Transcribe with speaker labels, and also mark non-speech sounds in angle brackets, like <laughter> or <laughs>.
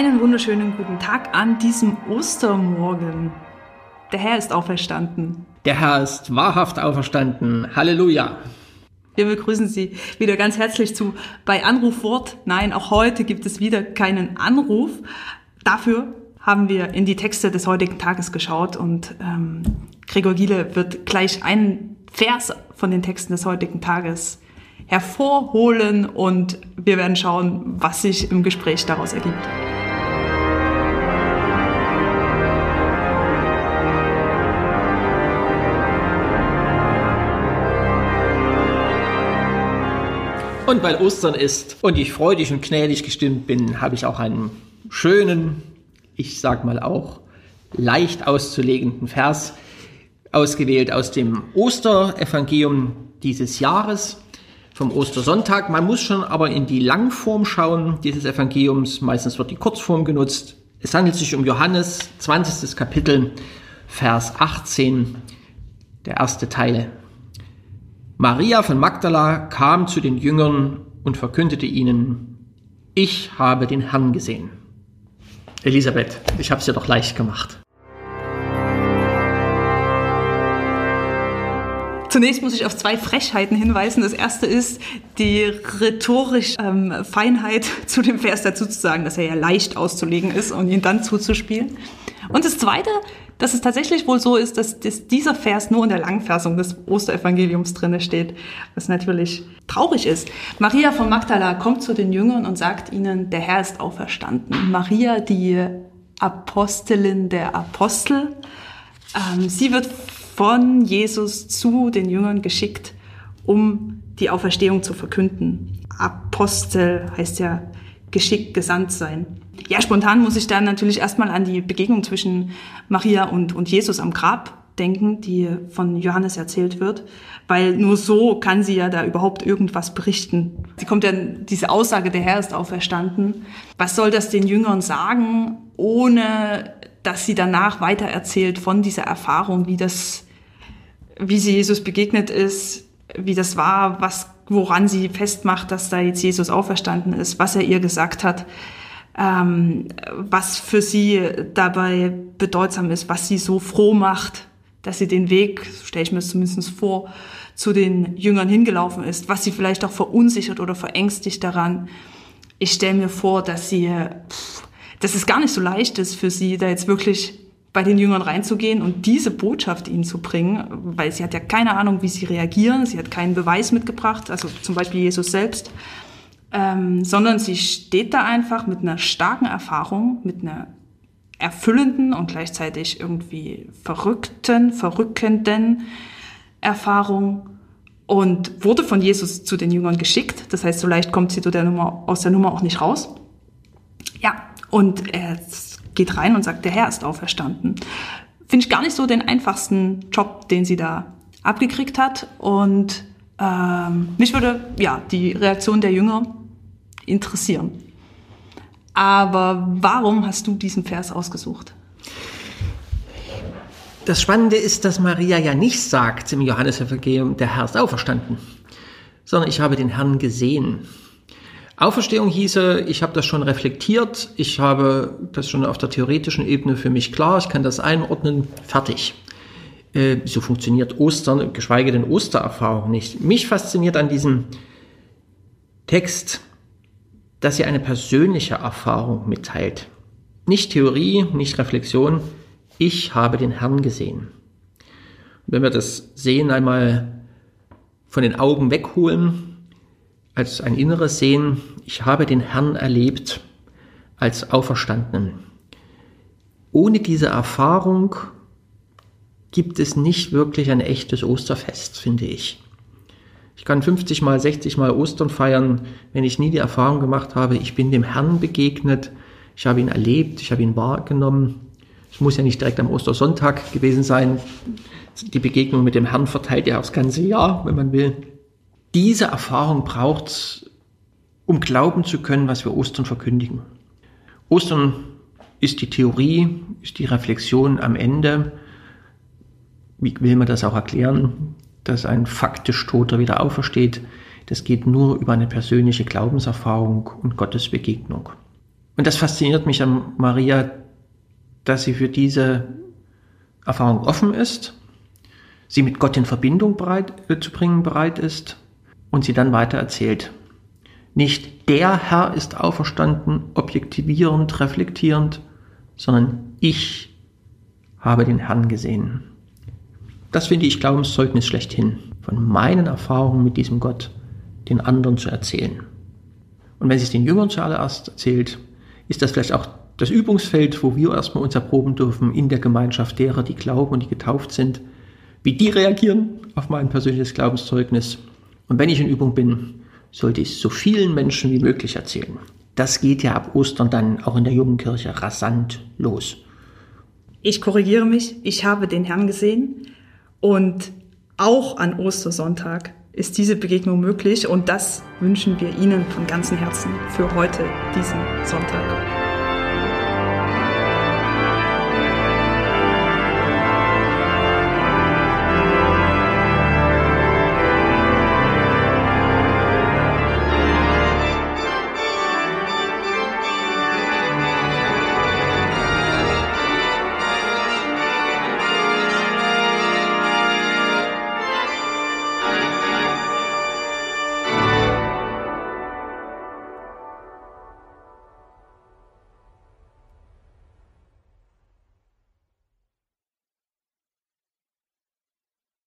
Speaker 1: Einen wunderschönen guten Tag an diesem Ostermorgen. Der Herr ist auferstanden.
Speaker 2: Der Herr ist wahrhaft auferstanden. Halleluja.
Speaker 1: Wir begrüßen Sie wieder ganz herzlich zu bei Anrufwort. Nein, auch heute gibt es wieder keinen Anruf. Dafür haben wir in die Texte des heutigen Tages geschaut und ähm, Gregor Giele wird gleich einen Vers von den Texten des heutigen Tages hervorholen und wir werden schauen, was sich im Gespräch daraus ergibt.
Speaker 2: Und weil Ostern ist und ich freudig und gnädig gestimmt bin, habe ich auch einen schönen, ich sag mal auch leicht auszulegenden Vers ausgewählt aus dem Osterevangelium dieses Jahres vom Ostersonntag. Man muss schon aber in die Langform schauen dieses Evangeliums. Meistens wird die Kurzform genutzt. Es handelt sich um Johannes 20. Kapitel, Vers 18, der erste Teil. Maria von Magdala kam zu den Jüngern und verkündete ihnen, ich habe den Herrn gesehen. Elisabeth, ich habe es dir doch leicht gemacht.
Speaker 1: Zunächst muss ich auf zwei Frechheiten hinweisen. Das erste ist die rhetorische ähm, Feinheit <laughs> zu dem Vers dazu zu sagen, dass er ja leicht auszulegen ist und ihn dann zuzuspielen. Und das zweite, dass es tatsächlich wohl so ist, dass, dass dieser Vers nur in der Langfassung des Osterevangeliums drinne steht, was natürlich traurig ist. Maria von Magdala kommt zu den Jüngern und sagt ihnen, der Herr ist auferstanden. Maria, die Apostelin der Apostel, ähm, sie wird von Jesus zu den Jüngern geschickt, um die Auferstehung zu verkünden. Apostel heißt ja geschickt, gesandt sein. Ja, spontan muss ich dann natürlich erstmal an die Begegnung zwischen Maria und, und Jesus am Grab denken, die von Johannes erzählt wird, weil nur so kann sie ja da überhaupt irgendwas berichten. Sie kommt ja diese Aussage, der Herr ist auferstanden. Was soll das den Jüngern sagen, ohne dass sie danach weitererzählt von dieser Erfahrung, wie das wie sie Jesus begegnet ist, wie das war, was, woran sie festmacht, dass da jetzt Jesus auferstanden ist, was er ihr gesagt hat, ähm, was für sie dabei bedeutsam ist, was sie so froh macht, dass sie den Weg, stelle ich mir es zumindest vor, zu den Jüngern hingelaufen ist, was sie vielleicht auch verunsichert oder verängstigt daran. Ich stelle mir vor, dass sie, pff, dass es gar nicht so leicht ist für sie, da jetzt wirklich bei den Jüngern reinzugehen und diese Botschaft ihnen zu bringen, weil sie hat ja keine Ahnung, wie sie reagieren, sie hat keinen Beweis mitgebracht, also zum Beispiel Jesus selbst, ähm, sondern sie steht da einfach mit einer starken Erfahrung, mit einer erfüllenden und gleichzeitig irgendwie verrückten, verrückenden Erfahrung und wurde von Jesus zu den Jüngern geschickt. Das heißt, so leicht kommt sie der Nummer, aus der Nummer auch nicht raus. Ja, und er geht rein und sagt, der Herr ist auferstanden. Finde ich gar nicht so den einfachsten Job, den sie da abgekriegt hat. Und ähm, mich würde ja die Reaktion der Jünger interessieren. Aber warum hast du diesen Vers ausgesucht?
Speaker 2: Das Spannende ist, dass Maria ja nicht sagt im Johannesevangelium, der Herr ist auferstanden, sondern ich habe den Herrn gesehen. Auferstehung hieße, ich habe das schon reflektiert, ich habe das schon auf der theoretischen Ebene für mich klar, ich kann das einordnen, fertig. Äh, so funktioniert Ostern, geschweige denn Ostererfahrung nicht. Mich fasziniert an diesem Text, dass sie eine persönliche Erfahrung mitteilt. Nicht Theorie, nicht Reflexion. Ich habe den Herrn gesehen. wenn wir das Sehen einmal von den Augen wegholen, als ein inneres Sehen, ich habe den Herrn erlebt als Auferstandenen. Ohne diese Erfahrung gibt es nicht wirklich ein echtes Osterfest, finde ich. Ich kann 50 mal, 60 mal Ostern feiern, wenn ich nie die Erfahrung gemacht habe, ich bin dem Herrn begegnet, ich habe ihn erlebt, ich habe ihn wahrgenommen. Es muss ja nicht direkt am Ostersonntag gewesen sein. Die Begegnung mit dem Herrn verteilt ja aufs ganze Jahr, wenn man will. Diese Erfahrung braucht es, um glauben zu können, was wir Ostern verkündigen. Ostern ist die Theorie, ist die Reflexion am Ende. Wie will man das auch erklären, dass ein faktisch Toter wieder aufersteht? Das geht nur über eine persönliche Glaubenserfahrung und Gottes Begegnung. Und das fasziniert mich an Maria, dass sie für diese Erfahrung offen ist, sie mit Gott in Verbindung bereit, äh, zu bringen bereit ist und sie dann weiter erzählt. Nicht der Herr ist auferstanden, objektivierend, reflektierend, sondern ich habe den Herrn gesehen. Das finde ich Glaubenszeugnis schlechthin, von meinen Erfahrungen mit diesem Gott den anderen zu erzählen. Und wenn sie es den Jüngern zuallererst erzählt, ist das vielleicht auch das Übungsfeld, wo wir erstmal uns erproben dürfen in der Gemeinschaft derer, die glauben und die getauft sind, wie die reagieren auf mein persönliches Glaubenszeugnis. Und wenn ich in Übung bin, sollte ich es so vielen Menschen wie möglich erzählen. Das geht ja ab Ostern dann auch in der jungen Kirche rasant los.
Speaker 1: Ich korrigiere mich, ich habe den Herrn gesehen und auch an Ostersonntag ist diese Begegnung möglich und das wünschen wir Ihnen von ganzem Herzen für heute, diesen Sonntag.